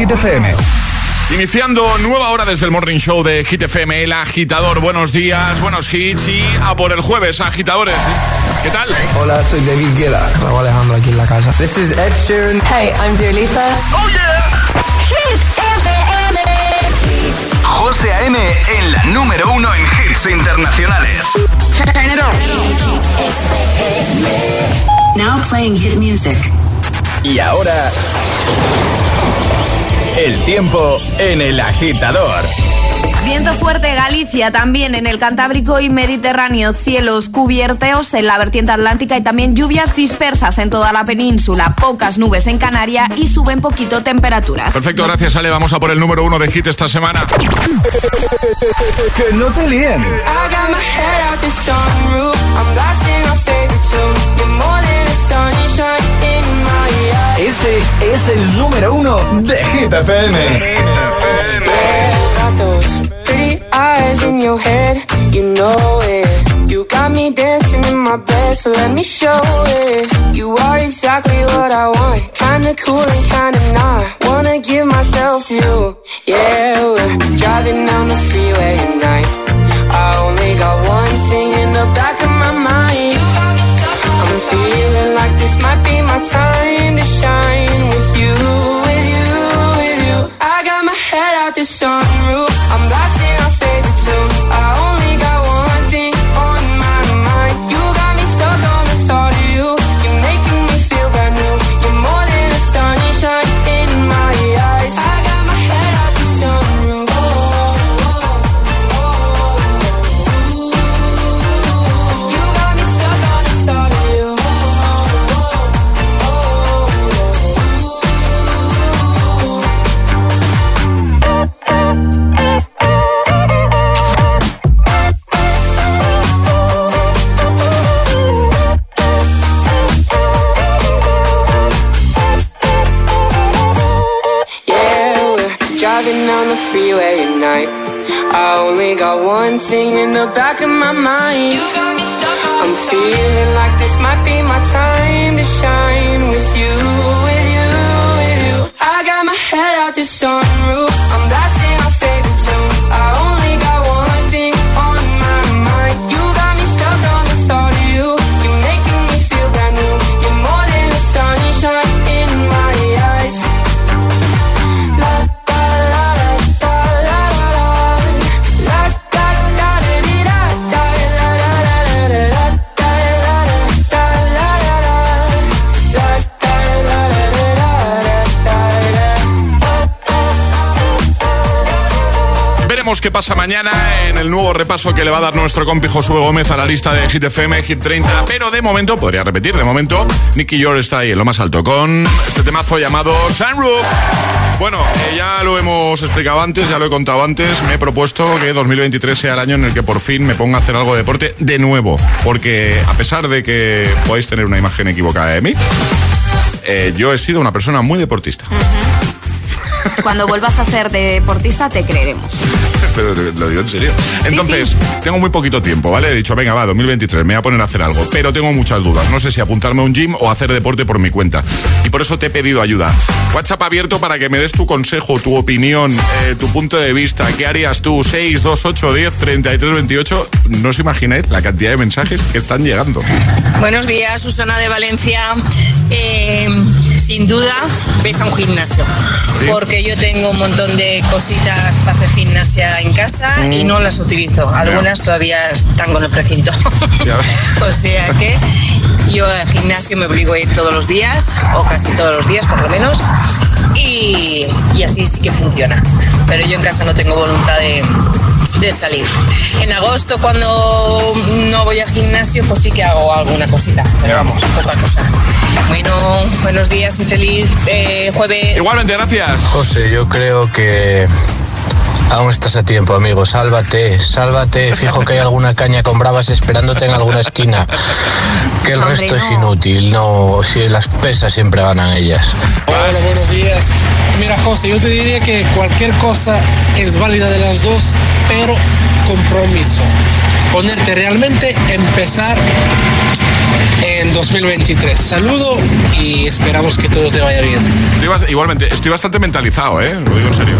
Hit FM. Iniciando nueva hora desde el Morning Show de Hit FM, el agitador. Buenos días, buenos hits y a por el jueves, agitadores. ¿Qué tal? Hola, soy David Guetta. Raúl Alejandro aquí en la casa. This is Ed Sheeran. Hey, I'm Dua Lipa. ¡Oh, yeah! Hit FM. José A.M. en la número uno en hits internacionales. Turn it on. Now playing hit music. Y ahora... El tiempo en el agitador. Viento fuerte Galicia, también en el Cantábrico y Mediterráneo, cielos cubiertos en la vertiente atlántica y también lluvias dispersas en toda la península, pocas nubes en Canarias y suben poquito temperaturas. Perfecto, gracias Ale. Vamos a por el número uno de hit esta semana. que no te líen. Este es el número uno de Hit FM. got those pretty eyes in your head, you know it. You got me dancing in my bed, so let me show it. You are exactly what I want, kinda cool and kinda not. Wanna give myself to you, yeah. We're driving down the freeway at night. I only got one thing in the back of my mind. I'm feeling like this might be my time to shine with you, with you, with you. I got my head out the sunroof. Qué pasa mañana en el nuevo repaso que le va a dar nuestro compi Josué Gómez a la lista de Hit FM, Hit 30. Pero de momento, podría repetir, de momento, Nicky York está ahí en lo más alto con este temazo llamado Sunroof. Bueno, eh, ya lo hemos explicado antes, ya lo he contado antes. Me he propuesto que 2023 sea el año en el que por fin me ponga a hacer algo de deporte de nuevo. Porque a pesar de que podáis tener una imagen equivocada de mí, eh, yo he sido una persona muy deportista. Cuando vuelvas a ser deportista te creeremos. Pero lo digo en serio. Entonces, tengo muy poquito tiempo, ¿vale? He dicho, venga, va, 2023, me voy a poner a hacer algo. Pero tengo muchas dudas. No sé si apuntarme a un gym o hacer deporte por mi cuenta. Y por eso te he pedido ayuda. WhatsApp abierto para que me des tu consejo, tu opinión, eh, tu punto de vista. ¿Qué harías tú? 6, 2, 8, 10, 33, 28. No os imagináis la cantidad de mensajes que están llegando. Buenos días, Susana de Valencia. Eh, sin duda, ves a un gimnasio. Porque yo tengo un montón de cositas para hacer gimnasia en casa y no las utilizo. Algunas todavía están con el precinto. O sea que yo al gimnasio me obligo a ir todos los días, o casi todos los días por lo menos. Y, y así sí que funciona. Pero yo en casa no tengo voluntad de, de salir. En agosto, cuando no voy al gimnasio, pues sí que hago alguna cosita. Pero vamos, poca cosa. Bueno, buenos días y feliz eh, jueves. Igualmente, gracias. José, yo creo que aún estás a tiempo, amigo. Sálvate, sálvate. Fijo que hay alguna caña con bravas esperándote en alguna esquina. Que el Hombre, resto es inútil. No, si las pesas siempre ganan ellas. Hola, buenos días. Mira, José, yo te diría que cualquier cosa es válida de las dos, pero compromiso. Ponerte realmente, empezar en 2023. Saludo y esperamos que todo te vaya bien. Estoy igualmente, estoy bastante mentalizado, ¿eh? Lo digo en serio.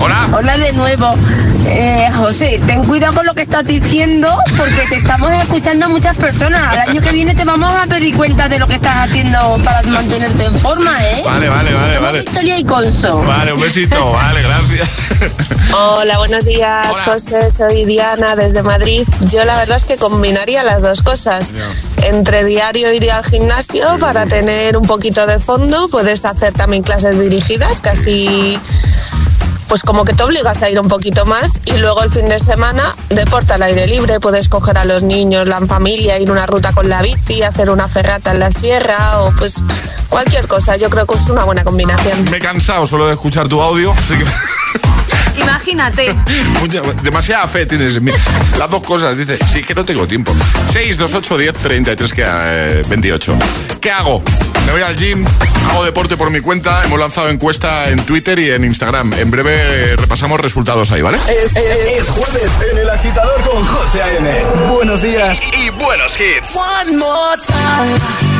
Hola. Hola de nuevo. Eh, José, ten cuidado con lo que estás diciendo porque te estamos escuchando muchas personas. Al año que viene te vamos a pedir cuenta de lo que estás haciendo para mantenerte en forma, ¿eh? Vale, vale, vale, Somos vale. Victoria y Conso. Vale, un besito. Vale, gracias. Hola, buenos días, Hola. José. Soy Diana desde Madrid. Yo la verdad es que combinaría las dos cosas. Entre diario ir al gimnasio para tener un poquito de fondo, puedes hacer también clases dirigidas, casi pues como que te obligas a ir un poquito más y luego el fin de semana deporte al aire libre, puedes coger a los niños, la familia, ir una ruta con la bici, hacer una ferrata en la sierra o pues cualquier cosa. Yo creo que es una buena combinación. Me he cansado solo de escuchar tu audio, así que Imagínate. demasiada fe tienes en mí. Las dos cosas, dice. Sí, que no tengo tiempo. 6, 2, 8, 10, 33, que, eh, 28. ¿Qué hago? Me voy al gym, hago deporte por mi cuenta. Hemos lanzado encuesta en Twitter y en Instagram. En breve eh, repasamos resultados ahí, ¿vale? Es, es- es jueves en el agitador con José A.M. Buenos días y, y buenos hits. One more time.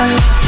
More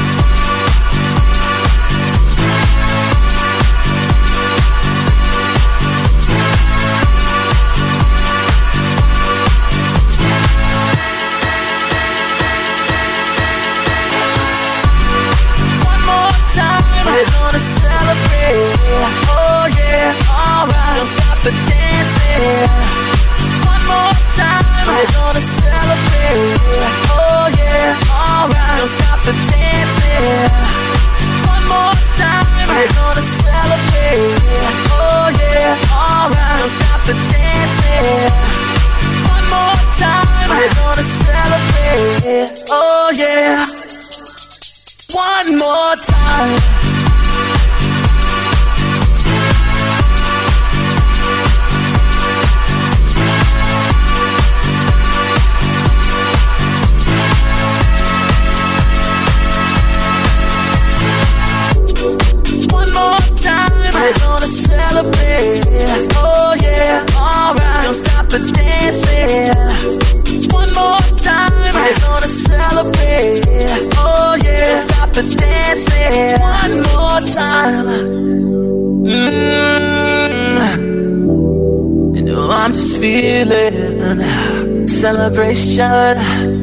feeling celebration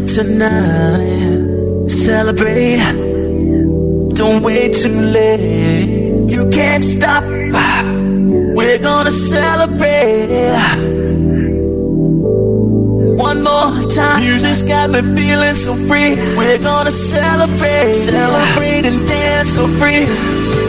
tonight. Celebrate. Don't wait too late. You can't stop. We're gonna celebrate. One more time. Music's got me feeling so free. We're gonna celebrate. Celebrate and dance so free.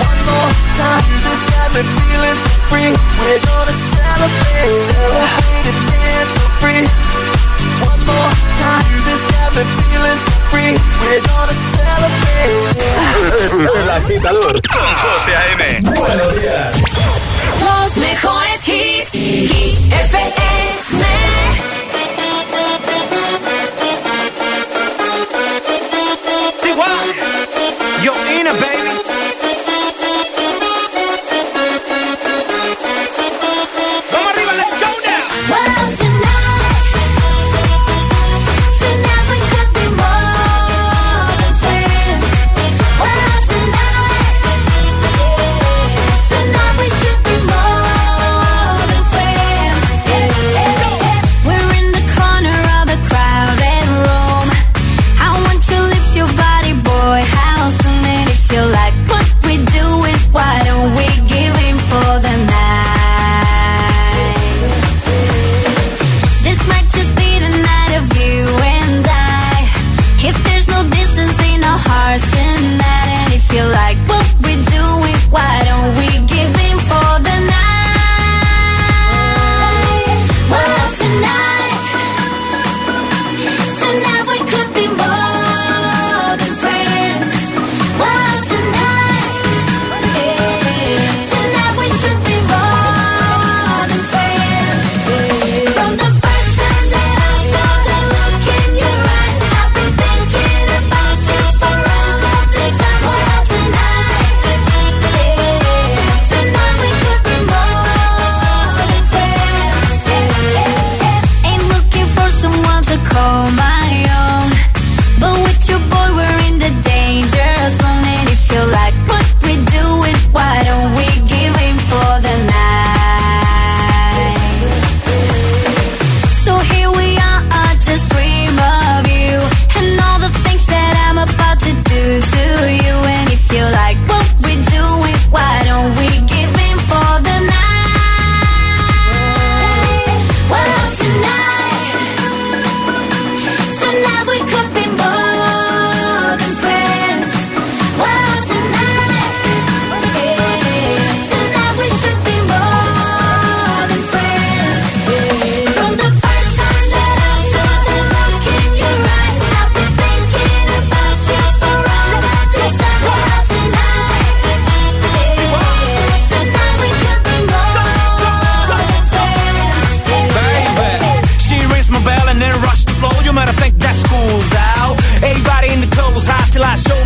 One more time. Music's got me feeling so free. We're gonna celebrate. Celebrate and dance so free. One more time. Music's got me feeling so free. We're gonna celebrate. El agitador con José A.M. Buenos días. Los mejores hits. Hit FM.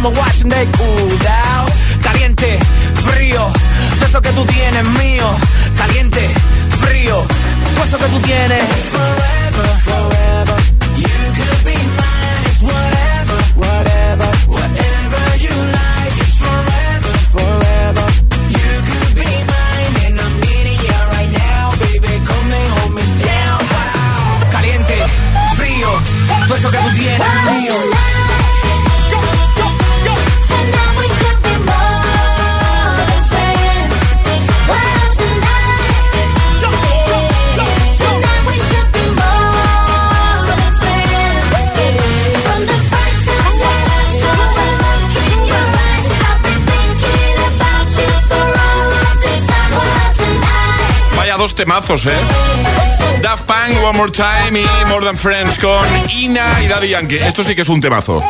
I'ma watch and they cool down. Caliente, frío, todo eso que tú tienes mío. Caliente, frío, todo eso que tú tienes. Dos temazos, ¿eh? Daft Punk, One More Time y More Than Friends con Ina y Daddy Yankee. Esto sí que es un temazo.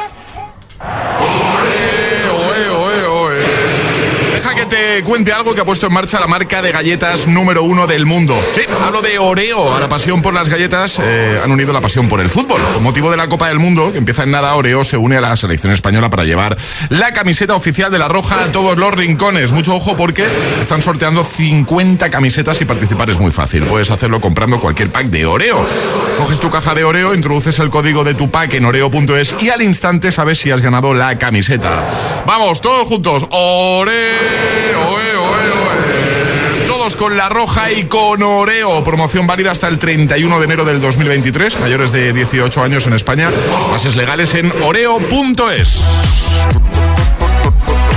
Cuente algo que ha puesto en marcha la marca de galletas número uno del mundo. Sí, hablo de Oreo. A la pasión por las galletas eh, han unido la pasión por el fútbol. Con motivo de la Copa del Mundo, que empieza en nada, Oreo se une a la selección española para llevar la camiseta oficial de la Roja a todos los rincones. Mucho ojo porque están sorteando 50 camisetas y participar es muy fácil. Puedes hacerlo comprando cualquier pack de Oreo. Coges tu caja de Oreo, introduces el código de tu pack en oreo.es y al instante sabes si has ganado la camiseta. Vamos, todos juntos. Oreo, Con la roja y con Oreo. Promoción válida hasta el 31 de enero del 2023. Mayores de 18 años en España. Bases legales en oreo.es.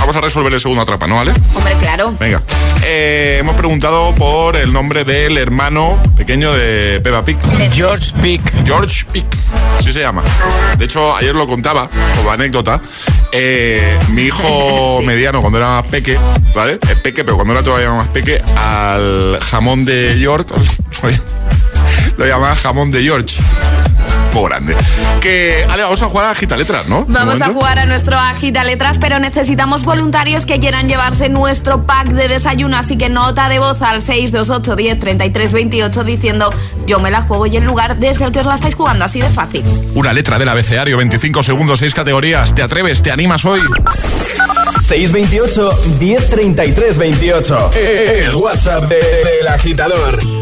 Vamos a resolver el segundo atrapa, ¿no, vale? Hombre, claro. Venga. Eh, hemos preguntado por el nombre del hermano pequeño de Peppa Pig. George Pick. George Pig. Así se llama. De hecho, ayer lo contaba como anécdota. Eh, mi hijo mediano, cuando era más peque, ¿vale? Es peque, pero cuando era todavía más peque, al jamón de York, lo llamaba jamón de George. Muy grande. Que, Ale, vamos a jugar a Agita Letras, ¿no? De Vamos a jugar a nuestro Agita Letras, pero necesitamos voluntarios que quieran llevarse nuestro pack de desayuno. Así que nota de voz al 628 10 33 28 diciendo yo me la juego y el lugar desde el que os la estáis jugando. Así de fácil. Una letra del abecedario, 25 segundos, 6 categorías. ¿Te atreves? ¿Te animas hoy? 628 1033 28. El WhatsApp de- del agitador.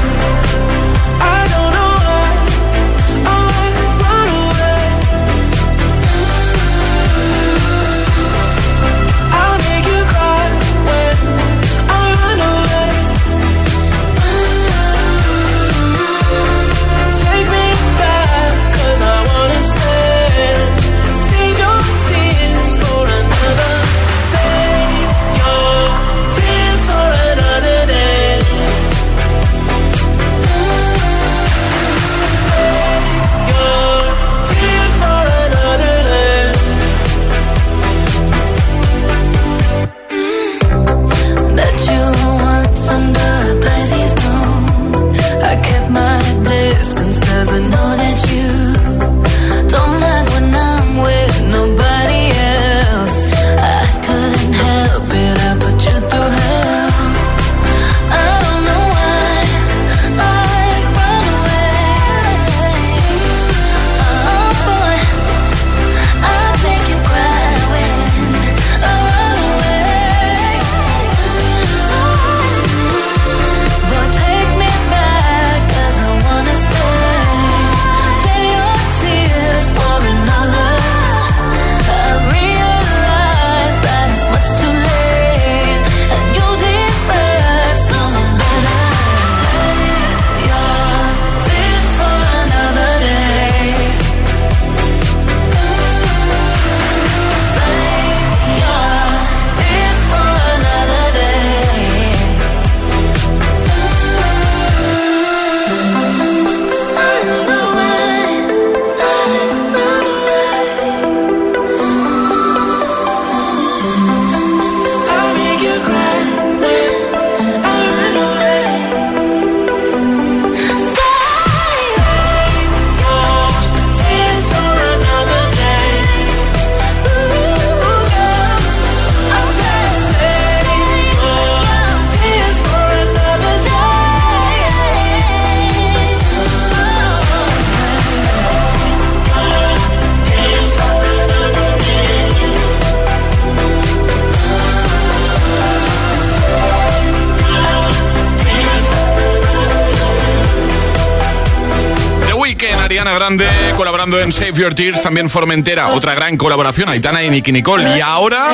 Tears, también Formentera, otra gran colaboración, Aitana y Nicky Nicole. Y ahora...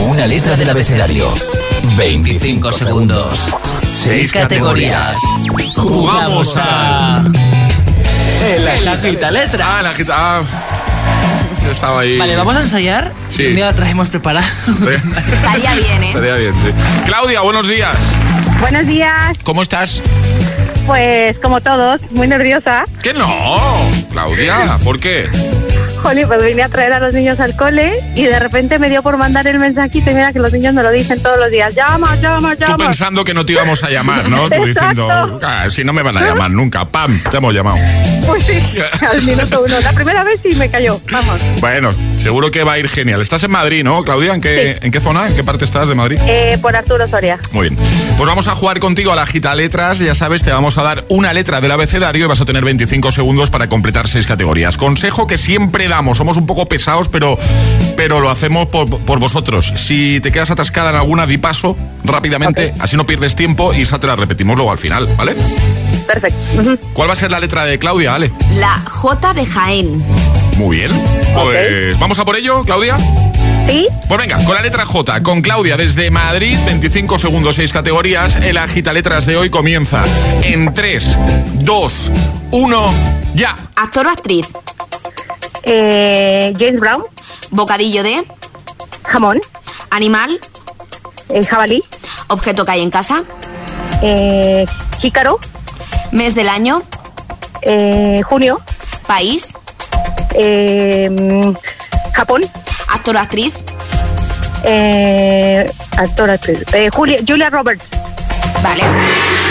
Una letra del abecedario. 25 segundos. 6 categorías. Jugamos a... El agita letra. Ah, la agita... Ah. Estaba ahí. Vale, vamos a ensayar. Sí. Y la traemos preparada. Bien. ¿eh? Claudia, buenos días. Buenos días. ¿Cómo estás? Pues como todos, muy nerviosa. que no? Claudia, ¿por qué? Jolín, pues vine a traer a los niños al cole y de repente me dio por mandar el mensajito y mira que los niños me lo dicen todos los días. Llama, llama, Tú llama. pensando que no te íbamos a llamar, ¿no? Tú diciendo, "Ah, si no me van a llamar nunca, ¡pam! Te hemos llamado. Pues sí, al minuto uno. La primera vez sí me cayó, vamos. Bueno, seguro que va a ir genial. Estás en Madrid, ¿no, Claudia? ¿En qué, ¿en qué zona? ¿En qué parte estás de Madrid? Eh, por Arturo Soria. Muy bien. Pues vamos a jugar contigo a la gita letras. Ya sabes, te vamos a dar una letra del abecedario y vas a tener 25 segundos para completar seis categorías. Consejo que siempre Somos un poco pesados, pero, pero lo hacemos por, por vosotros. Si te quedas atascada en alguna, di paso rápidamente. Así no pierdes tiempo y esa te la repetimos luego al final, ¿vale? Perfecto. ¿Cuál va a ser la letra de Claudia, Ale? La J de Jaén. Muy bien. Pues vamos a por ello, Claudia. Sí. Pues venga, con la letra J, con Claudia desde Madrid, 25 segundos, 6 categorías. El agita letras de hoy comienza en 3, 2, 1, ya. Actor o actriz. Eh, James Brown. Bocadillo de. Jamón. Animal. Eh, jabalí. Objeto que hay en casa. Eh, jícaro. Mes del año. Eh, junio. País. Eh, Japón. Actor o actriz. Actor, actriz. Eh, Julia, Julia Roberts. Vale.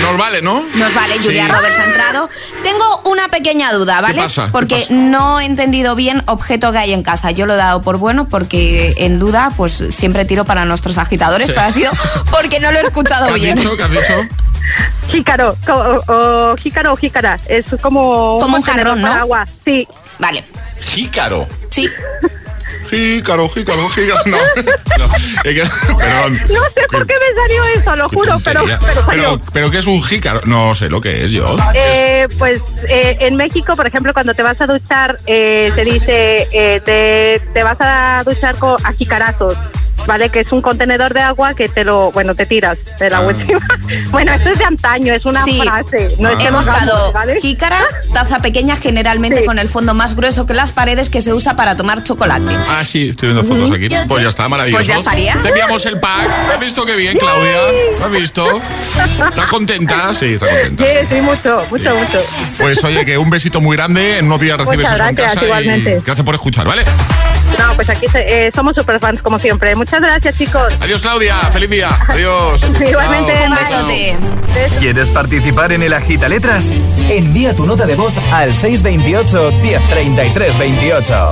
Nos vale, ¿no? Nos vale, Julia Sí. Roberts ha entrado. Tengo una pequeña duda, ¿vale? pasa? ¿Qué Porque pasa? no he entendido bien objeto que hay en casa. Yo lo he dado por bueno porque en duda, pues siempre tiro para nuestros agitadores, Sí. pero ha sido porque no lo he escuchado ¿Qué has bien. dicho? ¿Qué has dicho? Jícaro. O, o jícaro o jícara. Es como... Como un jarrón, ¿no? para agua. Sí. Vale. Jícaro. Sí. Jícaro, jícaro, jícaro. No, no. Es que- perdón. No sé por qué me salió eso, lo juro, pero, Tontería. pero salió. pero, pero ¿qué es un jícaro? No sé lo que es yo. Eh, pues eh, en México, por ejemplo, cuando te vas a duchar, eh, te dice, eh, te, te vas a duchar con a jicarazos, ¿vale? Que es un contenedor de agua que te lo, bueno, te tiras del agua Ah. encima. Bueno, esto es de antaño, es una Sí. frase. No es que He buscado ¿vale? jícara, taza pequeña, generalmente con el fondo más grueso que las paredes que se usa para tomar chocolate. Ah, sí, estoy viendo fotos aquí. Pues ya está, maravilloso. Pues ya estaría. Te enviamos el pack. ¿Has visto qué bien, Claudia? ¿Has visto? ¿Estás contenta? Sí, está contenta. Sí, sí, mucho, mucho, mucho. Pues oye, que un besito muy grande. En unos días recibes Muchas eso en gracias, casa. igualmente. Y gracias por escuchar, ¿vale? No, pues aquí se- eh, somos super fans, como siempre. Muchas gracias, chicos. Adiós, Claudia. Feliz día. Adiós. Igualmente, Chao. Un besote. ¿Quieres participar en el Agita Letras? Envía tu nota de voz al 628 1033 28.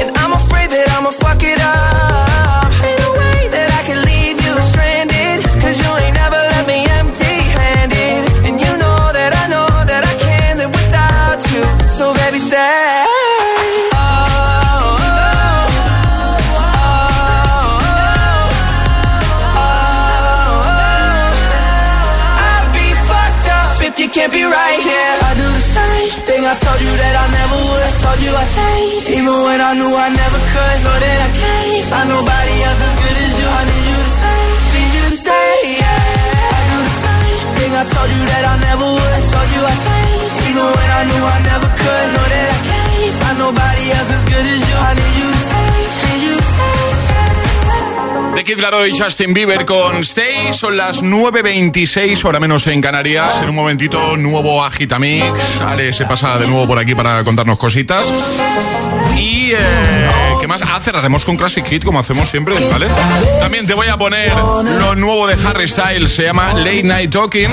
And I'm afraid that I'ma fuck it up. Ain't no way that I can Kid Laroi y Justin Bieber con Stay. Son las 9.26, hora menos en Canarias. En un momentito, nuevo Agitamix. Ale se pasa de nuevo por aquí para contarnos cositas. Y, eh, ¿qué más? Ah, cerraremos con Classic Hit, como hacemos siempre, ¿vale? También te voy a poner lo nuevo de Harry Styles. Se llama Late Night Talking.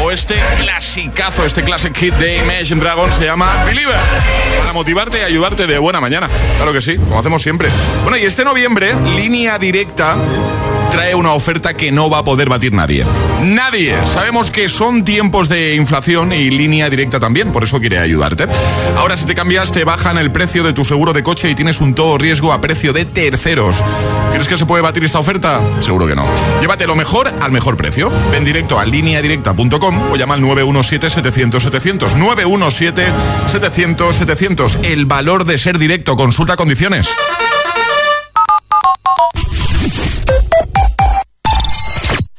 O este clasicazo, este classic hit de Imagine Dragon se llama Believer. Para motivarte y ayudarte de buena mañana. Claro que sí, como hacemos siempre. Bueno, y este noviembre, línea directa trae una oferta que no va a poder batir nadie. Nadie. Sabemos que son tiempos de inflación y línea directa también, por eso quiere ayudarte. Ahora si te cambias te bajan el precio de tu seguro de coche y tienes un todo riesgo a precio de terceros. ¿Crees que se puede batir esta oferta? Seguro que no. Llévate lo mejor al mejor precio. Ven directo a lineadirecta.com o llama al 917-700-700. 917-700-700. El valor de ser directo. Consulta condiciones.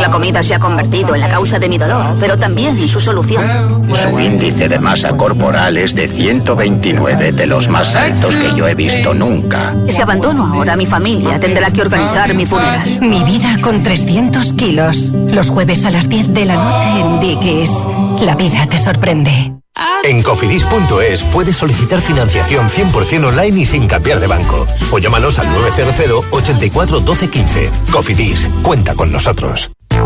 La comida se ha convertido en la causa de mi dolor, pero también en su solución. Su índice de masa corporal es de 129, de los más altos que yo he visto nunca. Si abandono ahora a mi familia, tendrá que organizar mi funeral. Mi vida con 300 kilos. Los jueves a las 10 de la noche en Dickies. La vida te sorprende. En cofidis.es puedes solicitar financiación 100% online y sin cambiar de banco. O llámanos al 900 84 12 15. Cofidis, cuenta con nosotros.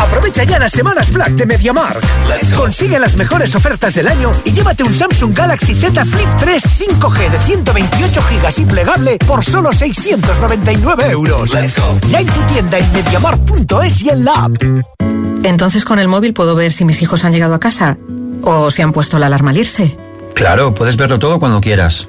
Aprovecha ya las semanas Black de MediaMark. Consigue las mejores ofertas del año y llévate un Samsung Galaxy Z Flip 3 5G de 128 GB y plegable por solo 699 euros. Ya en tu tienda en MediaMark.es y en la app. Entonces con el móvil puedo ver si mis hijos han llegado a casa o si han puesto la alarma al irse. Claro, puedes verlo todo cuando quieras.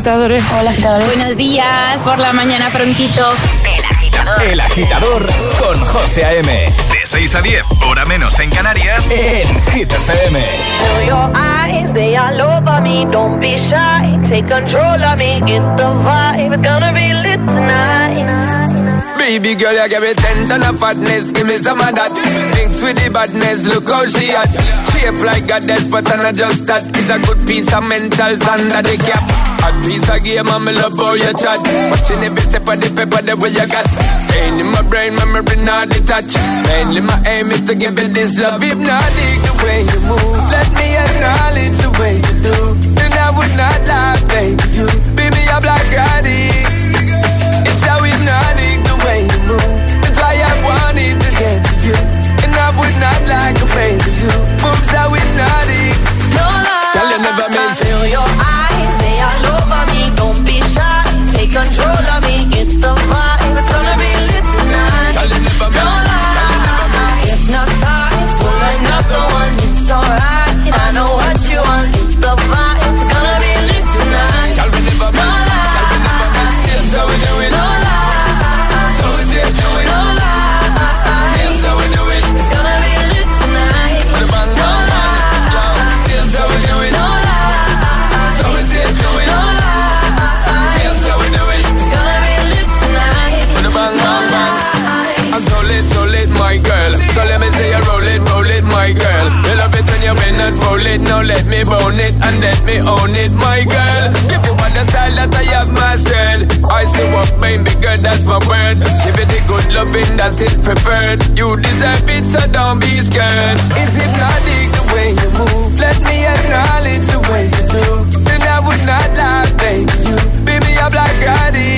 agitadores. Hola, agitadores. Buenos días, por la mañana prontito. El agitador. El Agitador con José A.M. De 6 a 10, hora menos en Canarias, en Hit FM. Feel your eyes, they all over me. Don't be shy, take control of me. Get the vibe, it's gonna be lit tonight. Baby girl, you give me ten ton of fatness, give me some of that. Mix with the badness, look how she hot. Shape like a death, but I'm not just that. It's a good piece of mental under the cap. Piece of game, I'm love how you chat. Watching every step of the paper, the way you got. Staying in my brain, memory not detached. Mainly my aim is to give it this love. If not, dig the way you move. Let me acknowledge the way you do. Then I would not lie, baby. You beat me up like addict. It's how hypnotic the way you move. That's why I wanted to get to you. And I would not like a baby. You and let me own it, my girl. Give you all the style that I have myself. I say what made me good, that's my word. Give you the good loving that is preferred. You deserve it, so don't be scared. Is it not the way you move? Let me acknowledge the way you do. Then I would not lie, baby. You beat me up like God It's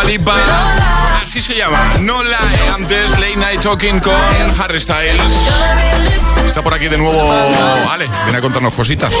San Paul, Dua Lipa. Así se llama. No la antes. Late Night Talking con Harry Styles. Está por aquí de nuevo Ale. Viene a contarnos cositas.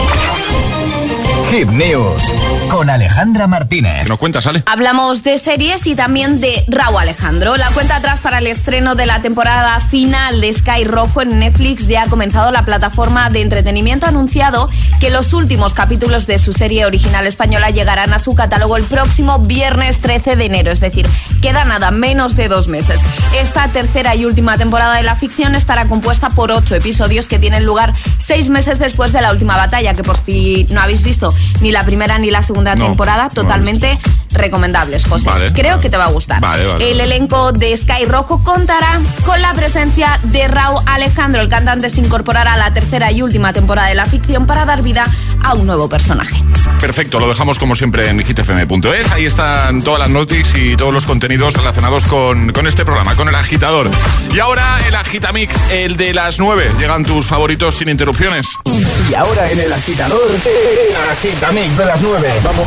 Hit News con Alejandra Martínez. ¿Qué nos cuentas, Ale? Hablamos de series y también de Raúl Alejandro. La cuenta atrás para el estreno de la temporada final de Sky Rojo en Netflix ya ha comenzado la plataforma de entretenimiento ha anunciado que los últimos capítulos de su serie original española llegarán a su catálogo el próximo viernes 13 de enero, es decir, queda nada, menos de dos meses. Esta tercera y última temporada de la ficción estará compuesta por ocho episodios que tienen lugar seis meses después de la última batalla, que por si no habéis visto ni la primera ni la segunda No, temporada, no totalmente recomendables, José. Vale, Creo vale. que te va a gustar. Vale, vale, el elenco de Sky Rojo contará con la presencia de Raúl Alejandro. El cantante se incorporará a la tercera y última temporada de la ficción para dar vida a un nuevo personaje. Perfecto, lo dejamos como siempre en hitfm.es. Ahí están todas las noticias y todos los contenidos relacionados con, con este programa, con el agitador. Y ahora el agitamix, el de las 9. Llegan tus favoritos sin interrupciones. Y ahora en el agitador, el agitamix de las 9. Vamos.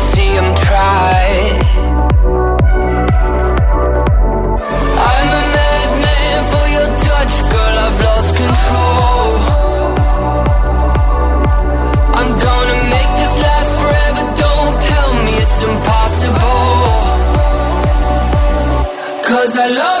I love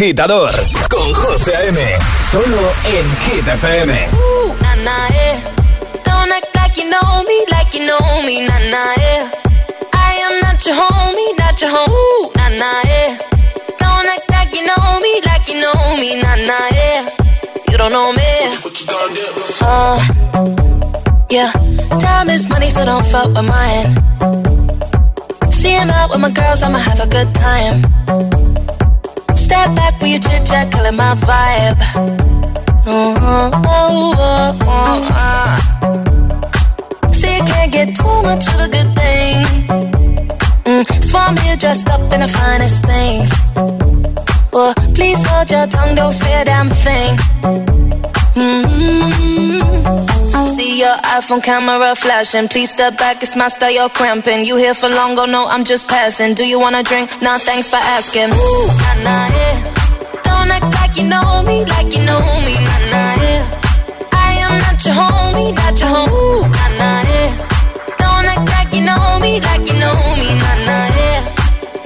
Agitador con José A.M. Solo en Hit FM. Ooh, nah, nah, yeah. Don't act like you know me, like you know me, nah, nah, yeah. I am not your homie, not your home, Ooh, nah, nah, yeah. Don't act like you know me, like you know me, nah, nah, yeah. You don't know me. Uh, yeah. Time is money, so don't fuck with mine. My vibe. Oh, oh, oh, oh. See, you can't get too much of a good thing. Mm, Swan me dressed up in the finest things. Well, please hold your tongue, don't say a damn thing. Mm-hmm. See your iPhone camera flashing. Please step back, it's my style, you're cramping. You here for long, go no, I'm just passing. Do you wanna drink? Nah, thanks for asking. Ooh, nah, nah, yeah. Don't act like you know me, like you know me, nah, nah, yeah. I am not your homie, not your Ooh, nah, nah, yeah. Don't act like you know me, like you know me, nah, nah, yeah.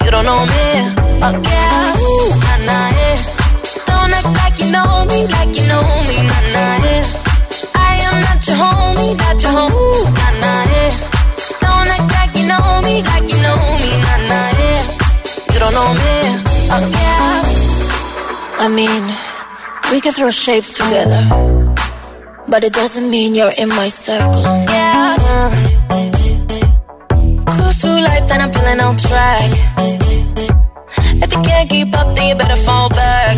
You don't know me, oh yeah, Ooh, nah, nah, yeah. Don't act like you know me, like you know me, nah, nah, yeah. I am not your homie, not your Ooh, nah, nah, yeah. Don't act like you know me, like you know me, nah, nah, yeah. You don't know me. I mean, we can throw shapes together, but it doesn't mean you're in my circle. Yeah. Cruise through life and I'm feeling on track. If you can't keep up, then you better fall back.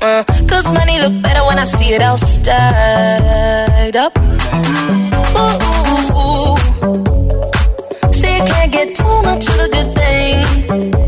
Uh, Cause money look better when I see it all stacked up. Ooh, ooh, ooh. See, you can't get too much of a good thing.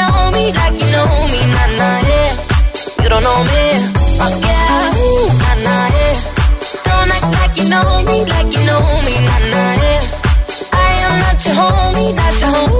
Know me, like you know me, nah, nah, yeah. You don't know me, oh yeah, Ooh, nah, nah, yeah. Don't act like you know me, like you know me, nah, nah, yeah. I am not your homie, not your home,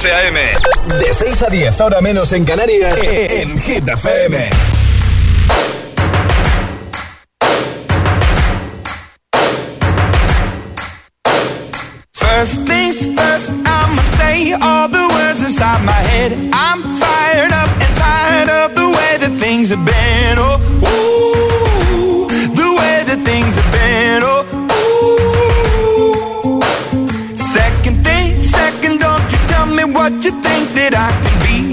José A.M. De 6 a 10, ahora menos en Canarias, en Hit FM. First things first, I'ma say all the words inside my head. I'm fired up and tired of the way that things have been. Ooh, the way that things have been.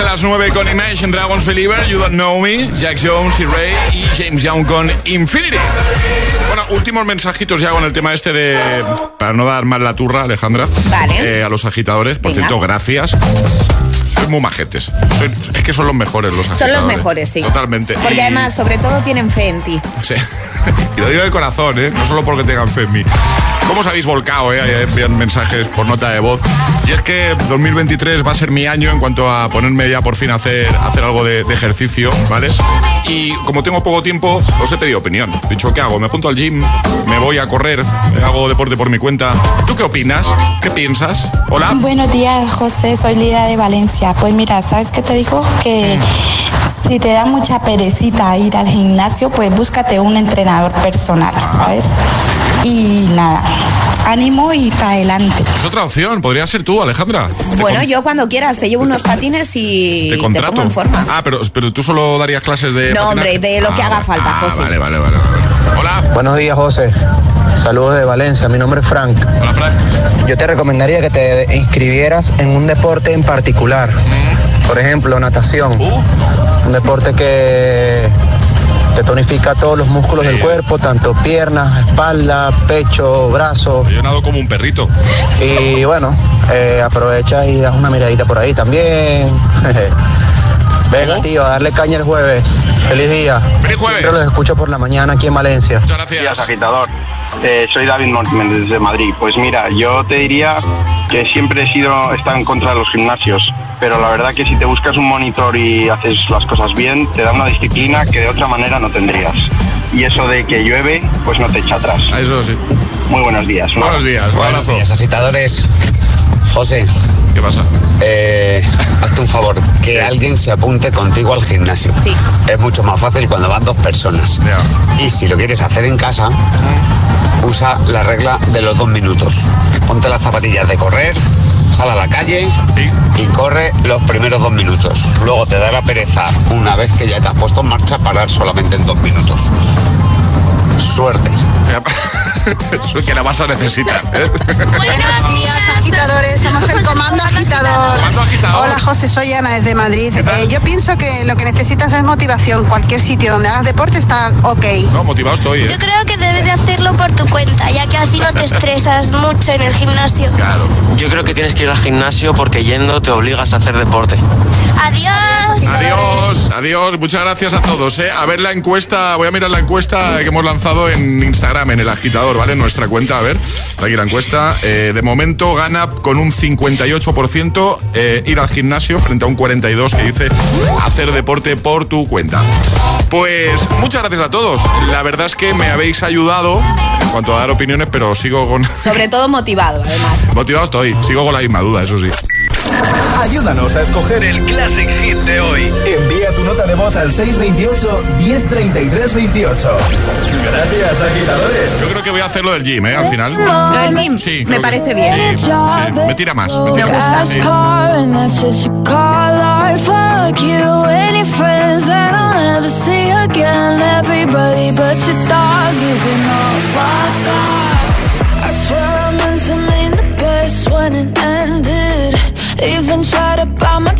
a las 9 con Image Dragons Believer, You Don't Know Me, Jack Jones y Ray y James Young con Infinity. Bueno, últimos mensajitos ya con el tema este de. Para no dar mal la turra, Alejandra. Vale. Eh, a los agitadores. Por cierto, gracias soy muy majetes. Es que son los mejores los agitadores Son los mejores, sí. Totalmente. Porque y... además, sobre todo, tienen fe en ti. Sí. y lo digo de corazón, ¿eh? No solo porque tengan fe en mí. ¿Cómo os habéis volcado, eh? Envían mensajes por nota de voz. Y es que 2023 va a ser mi año en cuanto a ponerme ya por fin a hacer, a hacer algo de, de ejercicio, ¿vale? Y como tengo poco tiempo, os he pedido opinión. He dicho, ¿qué hago? ¿Me apunto al gym? ¿Me voy a correr? ¿Hago deporte por mi cuenta? ¿Tú qué opinas? ¿Qué piensas? Hola. Buenos días, José. Soy Lida de Valencia. Pues mira, ¿sabes qué te digo? Que si te da mucha perecita ir al gimnasio, pues búscate un entrenador personal, ¿sabes? Y nada, ánimo y para adelante. Es otra opción. Podría ser tú, Alejandra. Bueno, con- yo cuando quieras te llevo unos patines y te te, contrato. pongo en forma. Ah, pero, pero tú solo darías clases de. No, hombre, de lo que Ah, haga falta, Ah, José. Vale, vale, vale. vale. Hola. Buenos días, José. Saludos de Valencia. Mi nombre es Frank. Hola, Frank. Yo te recomendaría que te inscribieras en un deporte en particular. Por ejemplo, natación. Un deporte que te tonifica todos los músculos del cuerpo, tanto piernas, espalda, pecho, brazos. Yo nado como un perrito. Y bueno, eh, aprovecha y das una miradita por ahí también. Venga, tío, a darle caña el jueves. Feliz día. Feliz jueves. Siempre los escucho por la mañana aquí en Valencia. Muchas gracias. Días, agitador. Eh, soy David Martínez desde Madrid. Pues mira, yo te diría que siempre he sido está en contra de los gimnasios, pero la verdad que si te buscas un monitor y haces las cosas bien, te da una disciplina que de otra manera no tendrías. Y eso de que llueve, pues no te echa atrás. Eso sí. Muy buenos días. Un Buenos días. Un Buenos abrazo. días, agitadores. José. ¿Qué pasa? Eh, hazte un favor, que alguien se apunte contigo al gimnasio. Sí. Es mucho más fácil cuando van dos personas. Y si lo quieres hacer en casa, usa la regla de los dos minutos. Ponte las zapatillas de correr, sal a la calle y corre los primeros dos minutos. Luego te da la pereza, una vez que ya te has puesto en marcha, parar solamente en dos minutos. Suerte. Eso que la vas a necesitar. ¿eh? Buenos días, agitadores. Somos el Comando Agitador. Comando Agitador. Hola, José. Soy Ana desde Madrid. Eh, yo pienso que lo que necesitas es motivación. Cualquier sitio donde hagas deporte está ok. No, motivado estoy, ¿eh? Yo creo que debes de hacerlo por tu cuenta, ya que así no te estresas mucho en el gimnasio. Yo creo que tienes que ir al gimnasio porque yendo te obligas a hacer deporte. Adiós. Adiós, adiós, muchas gracias a todos. ¿eh? A ver la encuesta, voy a mirar la encuesta que hemos lanzado en Instagram, en el agitador, ¿vale? En nuestra cuenta, a ver, aquí la encuesta. Eh, de momento gana con un 58% eh, ir al gimnasio frente a un 42% que dice hacer deporte por tu cuenta. Pues muchas gracias a todos. La verdad es que me habéis ayudado en cuanto a dar opiniones, pero sigo con... Sobre todo motivado, además. Motivado estoy, sigo con la misma duda, eso sí. Ayúdanos a escoger el Classic Hit de hoy. Envía tu nota de voz al 628 1033 28. Gracias, agitadores. Yo creo que voy a hacer lo del gym, ¿eh? Al final. ¿Lo del gym? Sí. Me que- parece bien. Sí, sí, me tira más. Me, gusta. más, sí.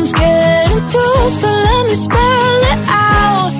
nothing's getting through. So let me spell it out.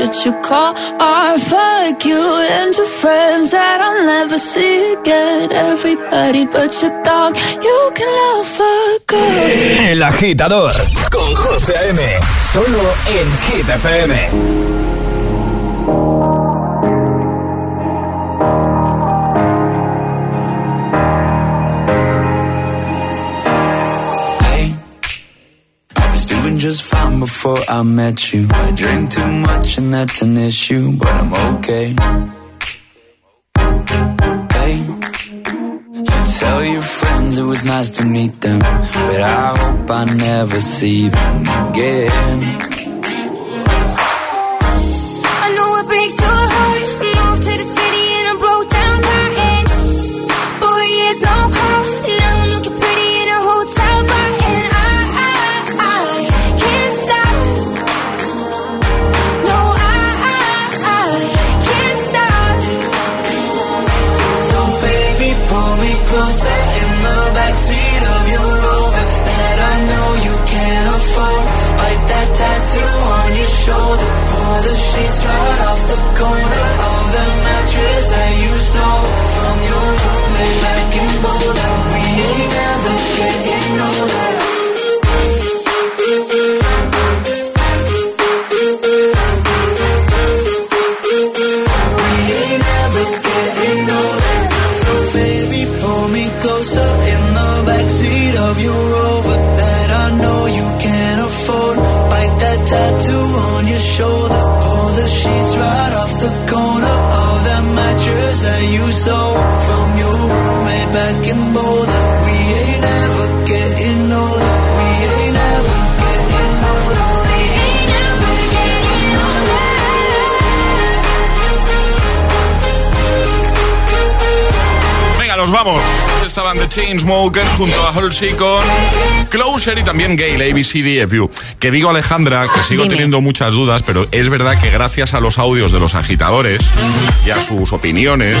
what you call art. Fuck you and your friends that I'll never see again. Everybody but your dog, you can love fuck off. El agitador con José A.M. Solo en Hit before I met you. I drink too much and that's an issue, but I'm okay. Hey, you tell your friends it was nice to meet them, but I hope I never see them again. Nos vamos. Estaban The Chainsmokers junto a Halsey con Closer y también Gale, ABCDFU. Que digo, Alejandra, que sigo Dime. teniendo muchas dudas, pero es verdad que gracias a los audios de los agitadores y a sus opiniones,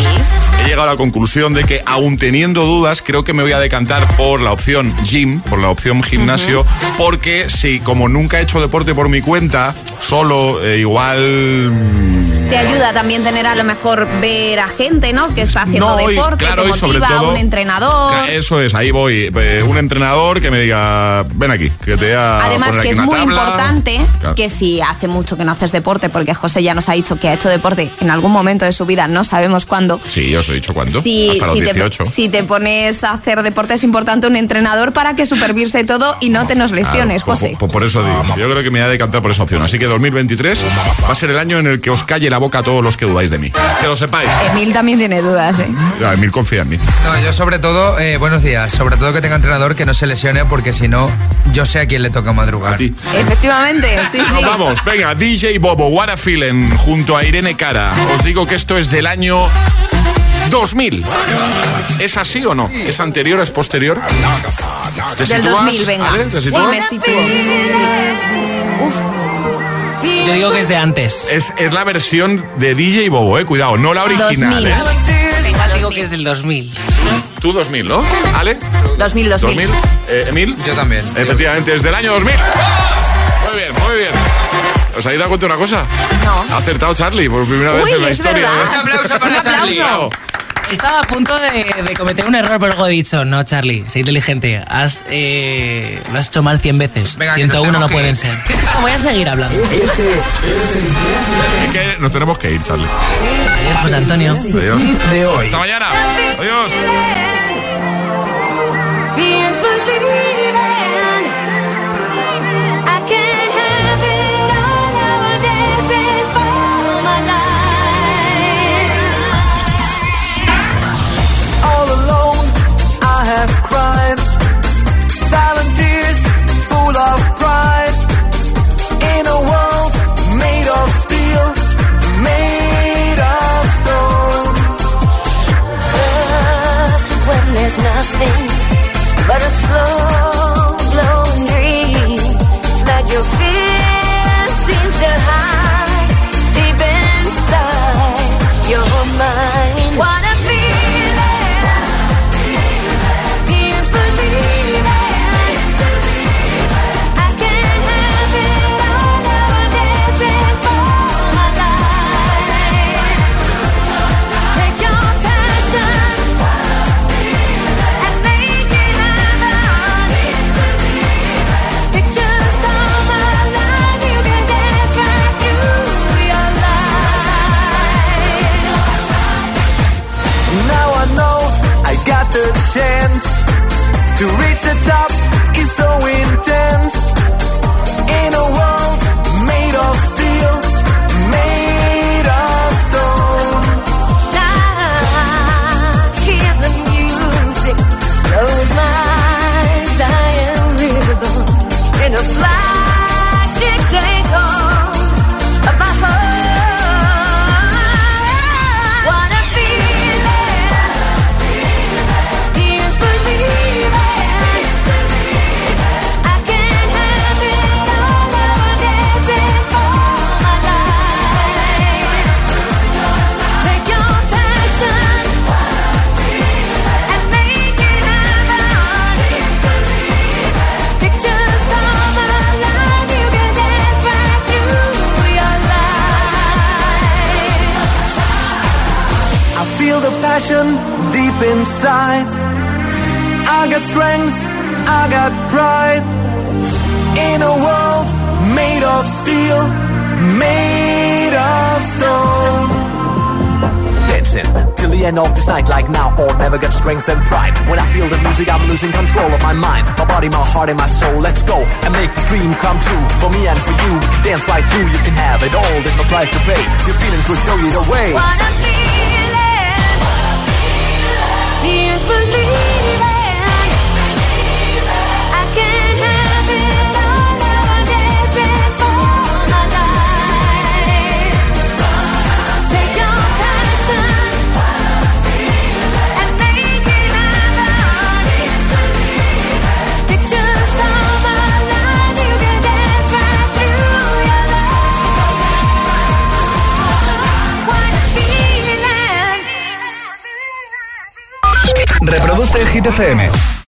he llegado a la conclusión de que, aun teniendo dudas, creo que me voy a decantar por la opción gym, por la opción gimnasio, porque si, como nunca he hecho deporte por mi cuenta, solo, eh, igual. Te ayuda también tener a lo mejor ver a gente, ¿no? Que está haciendo No, y deporte, claro, te y sobre motiva todo- un entrenador. Eso es, ahí voy. Eh, Un entrenador que me diga, ven aquí, que te a Además poner que aquí es muy tabla". importante Claro. que si hace mucho que no haces deporte, porque José ya nos ha dicho que ha hecho deporte en algún momento de su vida, no sabemos cuándo. Sí, yo os he dicho cuándo. Si, Hasta los si 18. Te, si te pones a hacer deporte es importante un entrenador para que supervise todo y no te nos lesiones, Claro, José. por, por- por eso digo, yo creo que me voy a decantar por esa opción. Así que 2023 va a ser el año en el que os calle la boca a todos los que dudáis de mí. Que lo sepáis. Emil también tiene dudas, ¿eh? Ya, Emil confía en mí. No, yo sobre todo, eh, buenos días, sobre todo que tenga entrenador que no se lesione porque si no, yo sé a quién le toca madrugar. A ti. Efectivamente, sí, sí. Nos vamos, venga, DJ Bobo, What a Feeling, junto a Irene Cara. Os digo que esto es del año 2000. ¿Es así o no? ¿Es anterior, es posterior? ¿Te Del sitúas? 2000, venga. ¿Ale? ¿Te Sí, sitúas? me sitúo. Yo digo que es de antes. Es, es la versión de DJ Bobo, eh, cuidado, no la original. 2000. ¿eh? Venga, digo que es del 2000. Tú 2000, ¿no? ¿Ale? 2000, 2000. 2000. Eh, ¿Emil? Yo también. Efectivamente, es del año 2000. Muy bien, muy bien. ¿Os habéis dado cuenta de una cosa? No. Ha acertado Charlie por primera vez en la historia. verdad. ¿eh? Un aplauso para Un Charlie. Bravo. Estaba a punto de, de cometer un error, pero luego he dicho, no, Charlie, sé inteligente. Has, eh, lo has hecho mal 100 veces. Venga, que nos 101 no pueden ir. ser. No, voy a seguir hablando. Es que nos tenemos que ir, Charlie. Adiós, José Antonio. Adiós. De hoy. Hasta mañana. Adiós. Nothing to reach the top FM.